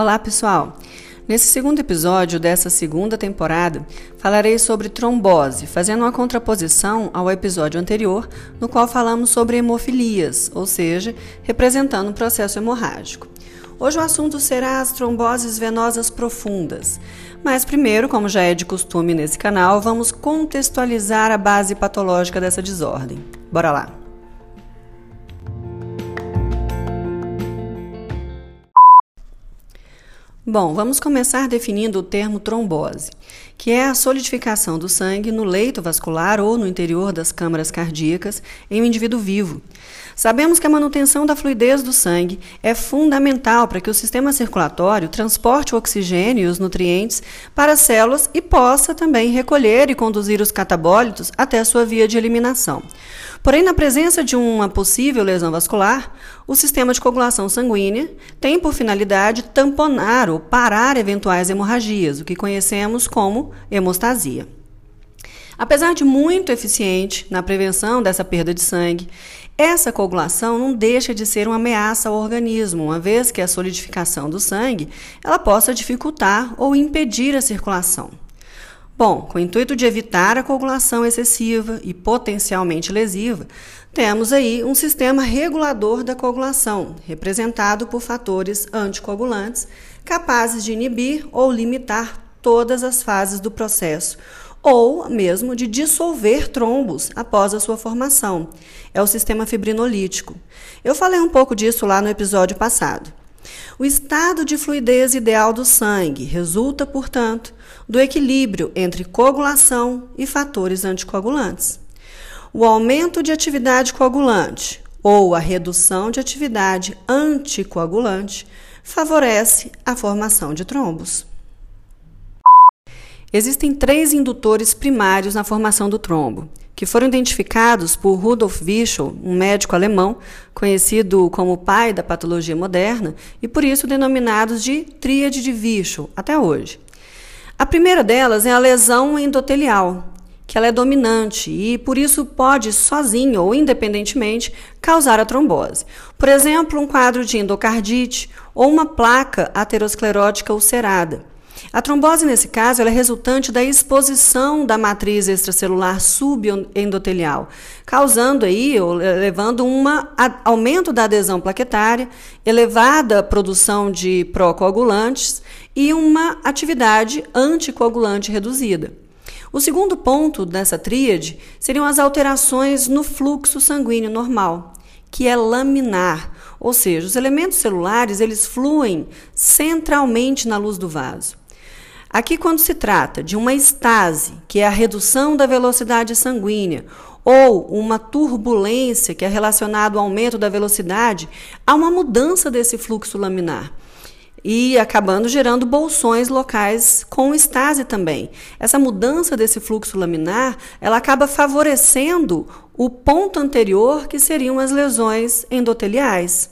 Olá, pessoal! Nesse segundo episódio dessa segunda temporada, falarei sobre trombose, fazendo uma contraposição ao episódio anterior, no qual falamos sobre hemofilias, ou seja, representando um processo hemorrágico. Hoje o assunto será as tromboses venosas profundas. Mas primeiro, como já é de costume nesse canal, vamos contextualizar a base patológica dessa desordem. Bora lá! Bom, vamos começar definindo o termo trombose, que é a solidificação do sangue no leito vascular ou no interior das câmaras cardíacas em um indivíduo vivo. Sabemos que a manutenção da fluidez do sangue é fundamental para que o sistema circulatório transporte o oxigênio e os nutrientes para as células e possa também recolher e conduzir os catabólitos até a sua via de eliminação. Porém, na presença de uma possível lesão vascular, o sistema de coagulação sanguínea tem por finalidade tamponar ou parar eventuais hemorragias, o que conhecemos como hemostasia. Apesar de muito eficiente na prevenção dessa perda de sangue, essa coagulação não deixa de ser uma ameaça ao organismo, uma vez que a solidificação do sangue ela possa dificultar ou impedir a circulação. Bom, com o intuito de evitar a coagulação excessiva e potencialmente lesiva, temos aí um sistema regulador da coagulação, representado por fatores anticoagulantes, capazes de inibir ou limitar todas as fases do processo, ou mesmo de dissolver trombos após a sua formação. É o sistema fibrinolítico. Eu falei um pouco disso lá no episódio passado. O estado de fluidez ideal do sangue resulta, portanto, do equilíbrio entre coagulação e fatores anticoagulantes. O aumento de atividade coagulante ou a redução de atividade anticoagulante favorece a formação de trombos. Existem três indutores primários na formação do trombo, que foram identificados por Rudolf Virchow, um médico alemão conhecido como pai da patologia moderna e por isso denominados de tríade de Virchow até hoje. A primeira delas é a lesão endotelial, que ela é dominante e por isso pode sozinho ou independentemente causar a trombose. Por exemplo, um quadro de endocardite ou uma placa aterosclerótica ulcerada. A trombose, nesse caso, é resultante da exposição da matriz extracelular subendotelial, causando aí, ou levando um aumento da adesão plaquetária, elevada produção de procoagulantes e uma atividade anticoagulante reduzida. O segundo ponto dessa tríade seriam as alterações no fluxo sanguíneo normal, que é laminar, ou seja, os elementos celulares eles fluem centralmente na luz do vaso. Aqui, quando se trata de uma estase, que é a redução da velocidade sanguínea, ou uma turbulência, que é relacionado ao aumento da velocidade, há uma mudança desse fluxo laminar e acabando gerando bolsões locais com estase também. Essa mudança desse fluxo laminar, ela acaba favorecendo o ponto anterior, que seriam as lesões endoteliais.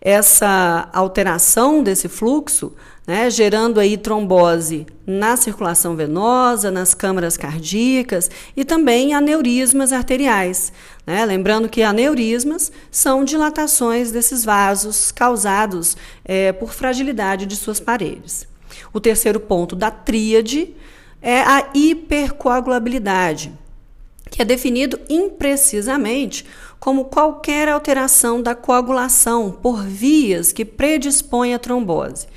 Essa alteração desse fluxo né, gerando aí trombose na circulação venosa, nas câmaras cardíacas e também aneurismas arteriais. Né? Lembrando que aneurismas são dilatações desses vasos causados é, por fragilidade de suas paredes. O terceiro ponto da tríade é a hipercoagulabilidade, que é definido imprecisamente como qualquer alteração da coagulação por vias que predispõem à trombose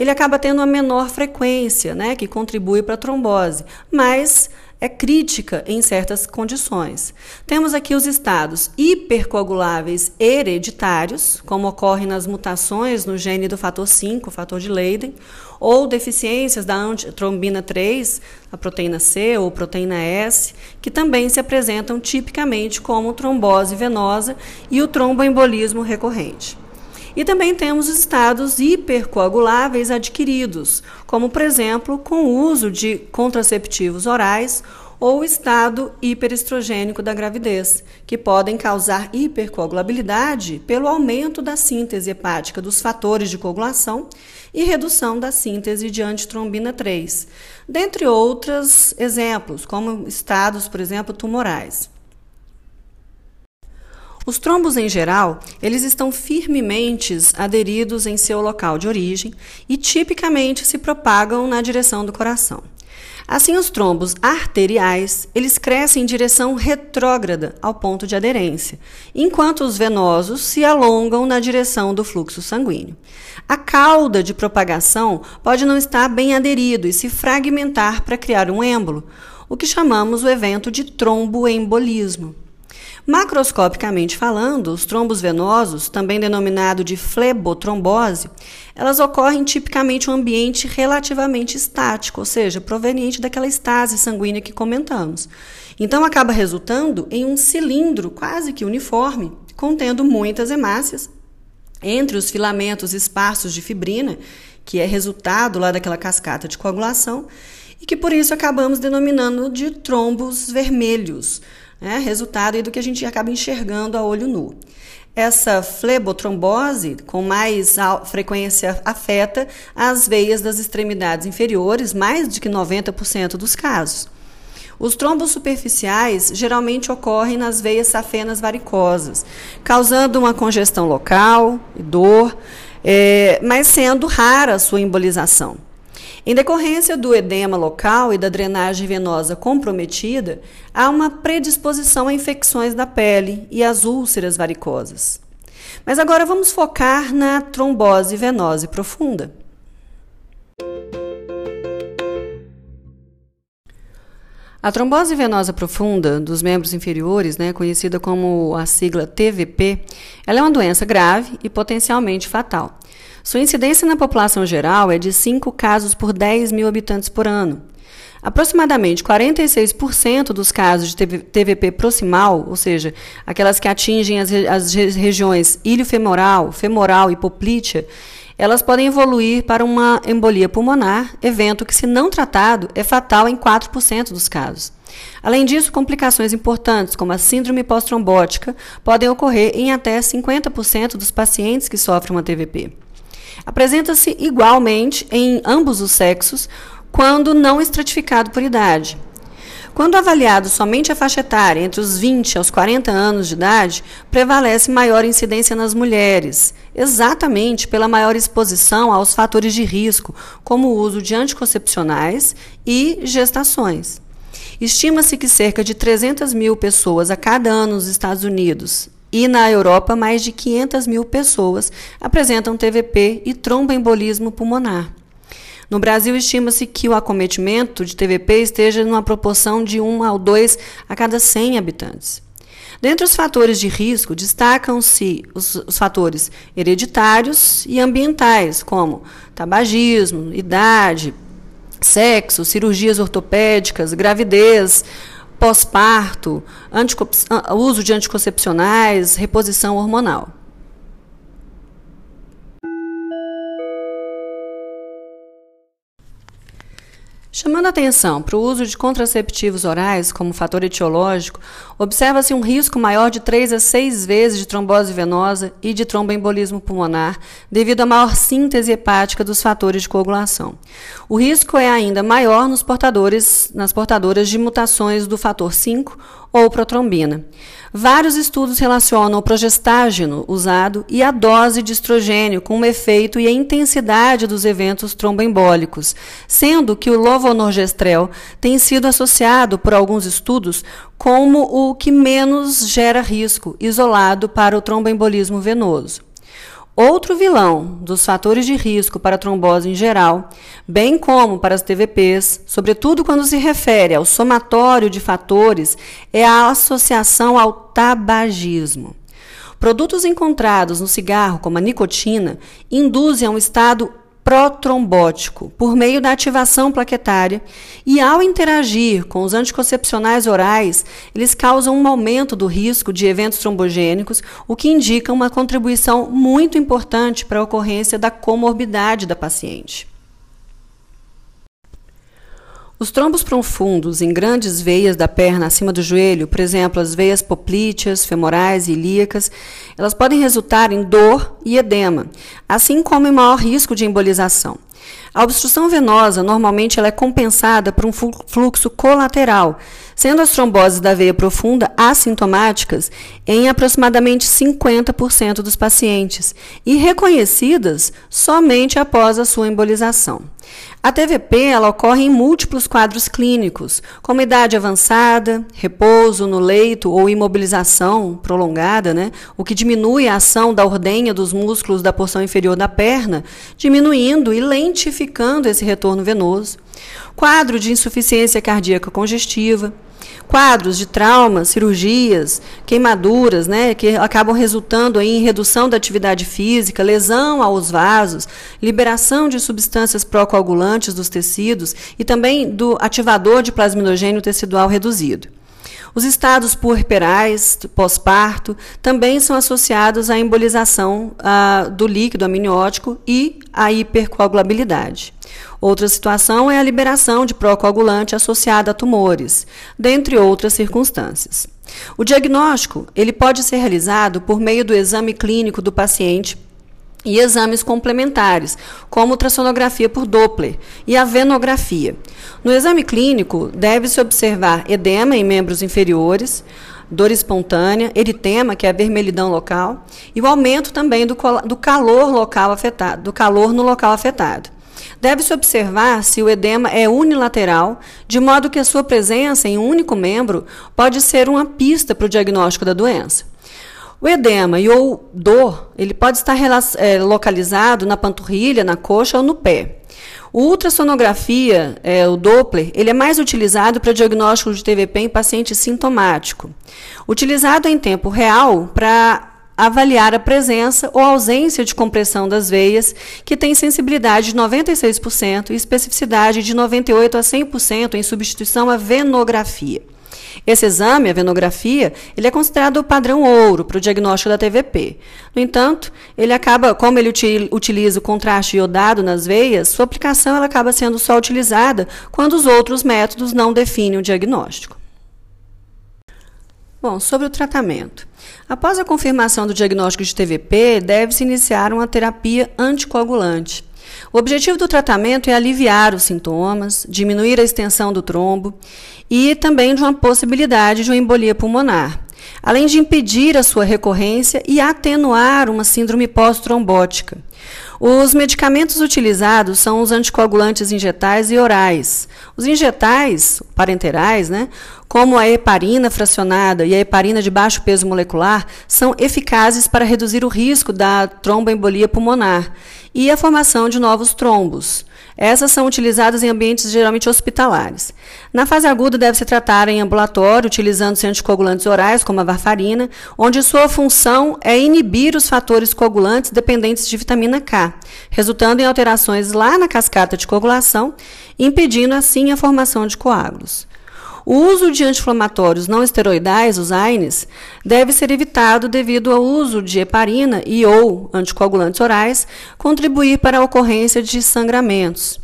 ele acaba tendo uma menor frequência, né, que contribui para a trombose, mas é crítica em certas condições. Temos aqui os estados hipercoaguláveis hereditários, como ocorre nas mutações no gene do fator 5, fator de Leiden, ou deficiências da antitrombina 3, a proteína C ou proteína S, que também se apresentam tipicamente como trombose venosa e o tromboembolismo recorrente. E também temos os estados hipercoaguláveis adquiridos, como, por exemplo, com o uso de contraceptivos orais ou estado hiperestrogênico da gravidez, que podem causar hipercoagulabilidade pelo aumento da síntese hepática dos fatores de coagulação e redução da síntese de antitrombina 3, dentre outros exemplos, como estados, por exemplo, tumorais. Os trombos em geral, eles estão firmemente aderidos em seu local de origem e tipicamente se propagam na direção do coração. Assim, os trombos arteriais, eles crescem em direção retrógrada ao ponto de aderência, enquanto os venosos se alongam na direção do fluxo sanguíneo. A cauda de propagação pode não estar bem aderido e se fragmentar para criar um êmbolo, o que chamamos o evento de tromboembolismo. Macroscopicamente falando, os trombos venosos, também denominado de flebotrombose, elas ocorrem tipicamente em um ambiente relativamente estático, ou seja, proveniente daquela estase sanguínea que comentamos. Então acaba resultando em um cilindro quase que uniforme, contendo muitas hemácias entre os filamentos esparsos de fibrina, que é resultado lá daquela cascata de coagulação, e que por isso acabamos denominando de trombos vermelhos né? resultado do que a gente acaba enxergando a olho nu. Essa flebotrombose, com mais frequência, afeta as veias das extremidades inferiores, mais de que 90% dos casos. Os trombos superficiais geralmente ocorrem nas veias safenas varicosas, causando uma congestão local e dor, é, mas sendo rara a sua embolização. Em decorrência do edema local e da drenagem venosa comprometida, há uma predisposição a infecções da pele e às úlceras varicosas. Mas agora vamos focar na trombose venosa profunda. A trombose venosa profunda dos membros inferiores, né, conhecida como a sigla TVP, ela é uma doença grave e potencialmente fatal. Sua incidência na população geral é de 5 casos por 10 mil habitantes por ano. Aproximadamente 46% dos casos de TVP proximal, ou seja, aquelas que atingem as, as regiões ilho-femoral, femoral e poplítea, elas podem evoluir para uma embolia pulmonar, evento que, se não tratado, é fatal em 4% dos casos. Além disso, complicações importantes, como a síndrome pós-trombótica, podem ocorrer em até 50% dos pacientes que sofrem uma TVP. Apresenta-se igualmente em ambos os sexos quando não estratificado por idade. Quando avaliado somente a faixa etária entre os 20 aos 40 anos de idade, prevalece maior incidência nas mulheres, exatamente pela maior exposição aos fatores de risco, como o uso de anticoncepcionais e gestações. Estima-se que cerca de 300 mil pessoas a cada ano nos Estados Unidos e na Europa, mais de 500 mil pessoas apresentam TVP e tromboembolismo pulmonar. No Brasil, estima-se que o acometimento de TVP esteja numa proporção de 1 ao 2 a cada 100 habitantes. Dentre os fatores de risco, destacam-se os, os, fatores hereditários e ambientais, como tabagismo, idade, sexo, cirurgias ortopédicas, gravidez, pós-parto, uso de anticoncepcionais, reposição hormonal. Chamando atenção para o uso de contraceptivos orais como fator etiológico, observa-se um risco maior de 3 a 6 vezes de trombose venosa e de tromboembolismo pulmonar, devido à maior síntese hepática dos fatores de coagulação. O risco é ainda maior nos portadores, nas portadoras de mutações do fator 5 ou protrombina. Vários estudos relacionam o progestágeno usado e a dose de estrogênio com o efeito e a intensidade dos eventos tromboembólicos, sendo que o lovonorgestrel tem sido associado por alguns estudos como o que menos gera risco, isolado para o tromboembolismo venoso. Outro vilão dos fatores de risco para a trombose em geral, bem como para as TVPs, sobretudo quando se refere ao somatório de fatores, é a associação ao tabagismo. Produtos encontrados no cigarro, como a nicotina, induzem a um estado protrombótico por meio da ativação plaquetária e, ao interagir com os anticoncepcionais orais, eles causam um aumento do risco de eventos trombogênicos, o que indica uma contribuição muito importante para a ocorrência da comorbidade da paciente. Os trombos profundos em grandes veias da perna acima do joelho, por exemplo, as veias poplíteas, femorais e ilíacas, elas podem resultar em dor e edema, assim como em maior risco de embolização. A obstrução venosa normalmente ela é compensada por um fluxo colateral, sendo as tromboses da veia profunda assintomáticas em aproximadamente 50% dos pacientes e reconhecidas somente após a sua embolização. A TVP ela ocorre em múltiplos quadros clínicos, como idade avançada, repouso no leito ou imobilização prolongada, né, o que diminui a ação da ordenha dos músculos da porção inferior da perna, diminuindo e lentificando esse retorno venoso. Quadro de insuficiência cardíaca congestiva, quadros de traumas, cirurgias, queimaduras, né, que acabam resultando em redução da atividade física, lesão aos vasos, liberação de substâncias procoagulantes dos tecidos e também do ativador de plasminogênio tecidual reduzido. Os estados puerperais, pós-parto, também são associados à embolização ah, do líquido amniótico e à hipercoagulabilidade. Outra situação é a liberação de procoagulante associada a tumores, dentre outras circunstâncias. O diagnóstico ele pode ser realizado por meio do exame clínico do paciente e exames complementares, como ultrassonografia por Doppler e a venografia. No exame clínico, deve-se observar edema em membros inferiores, dor espontânea, eritema, que é a vermelhidão local, e o aumento também do, do calor local afetado, do calor no local afetado. Deve-se observar se o edema é unilateral, de modo que a sua presença em um único membro pode ser uma pista para o diagnóstico da doença. O edema e ou dor, ele pode estar é, localizado na panturrilha, na coxa ou no pé. O ultrassonografia, é, o Doppler, ele é mais utilizado para diagnóstico de TVP em paciente sintomático. Utilizado em tempo real para avaliar a presença ou ausência de compressão das veias, que tem sensibilidade de 96% e especificidade de 98 a 100% em substituição à venografia. Esse exame, a venografia, ele é considerado o padrão ouro para o diagnóstico da TVP. No entanto, ele acaba, como ele utiliza o contraste iodado nas veias, sua aplicação ela acaba sendo só utilizada quando os outros métodos não definem o diagnóstico. Bom, sobre o tratamento. Após a confirmação do diagnóstico de TVP, deve-se iniciar uma terapia anticoagulante. O objetivo do tratamento é aliviar os sintomas, diminuir a extensão do trombo e também de uma possibilidade de uma embolia pulmonar, além de impedir a sua recorrência e atenuar uma síndrome pós-trombótica. Os medicamentos utilizados são os anticoagulantes injetais e orais. Os injetais, parenterais, né, como a heparina fracionada e a heparina de baixo peso molecular, são eficazes para reduzir o risco da tromboembolia pulmonar e a formação de novos trombos. Essas são utilizadas em ambientes geralmente hospitalares. Na fase aguda, deve-se tratar em ambulatório, utilizando-se anticoagulantes orais, como a varfarina, onde sua função é inibir os fatores coagulantes dependentes de vitamina K, resultando em alterações lá na cascata de coagulação, impedindo assim a formação de coágulos. O uso de anti-inflamatórios não esteroidais, os AINES, deve ser evitado devido ao uso de heparina e ou anticoagulantes orais contribuir para a ocorrência de sangramentos.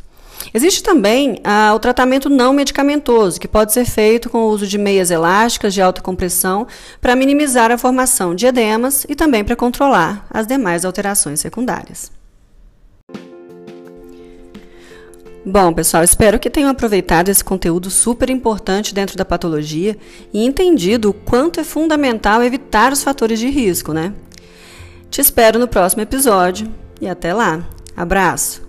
Existe também ah, o tratamento não medicamentoso, que pode ser feito com o uso de meias elásticas de alta compressão para minimizar a formação de edemas e também para controlar as demais alterações secundárias. Bom, pessoal, espero que tenham aproveitado esse conteúdo super importante dentro da patologia e entendido o quanto é fundamental evitar os fatores de risco, né? Te espero no próximo episódio e até lá. Abraço!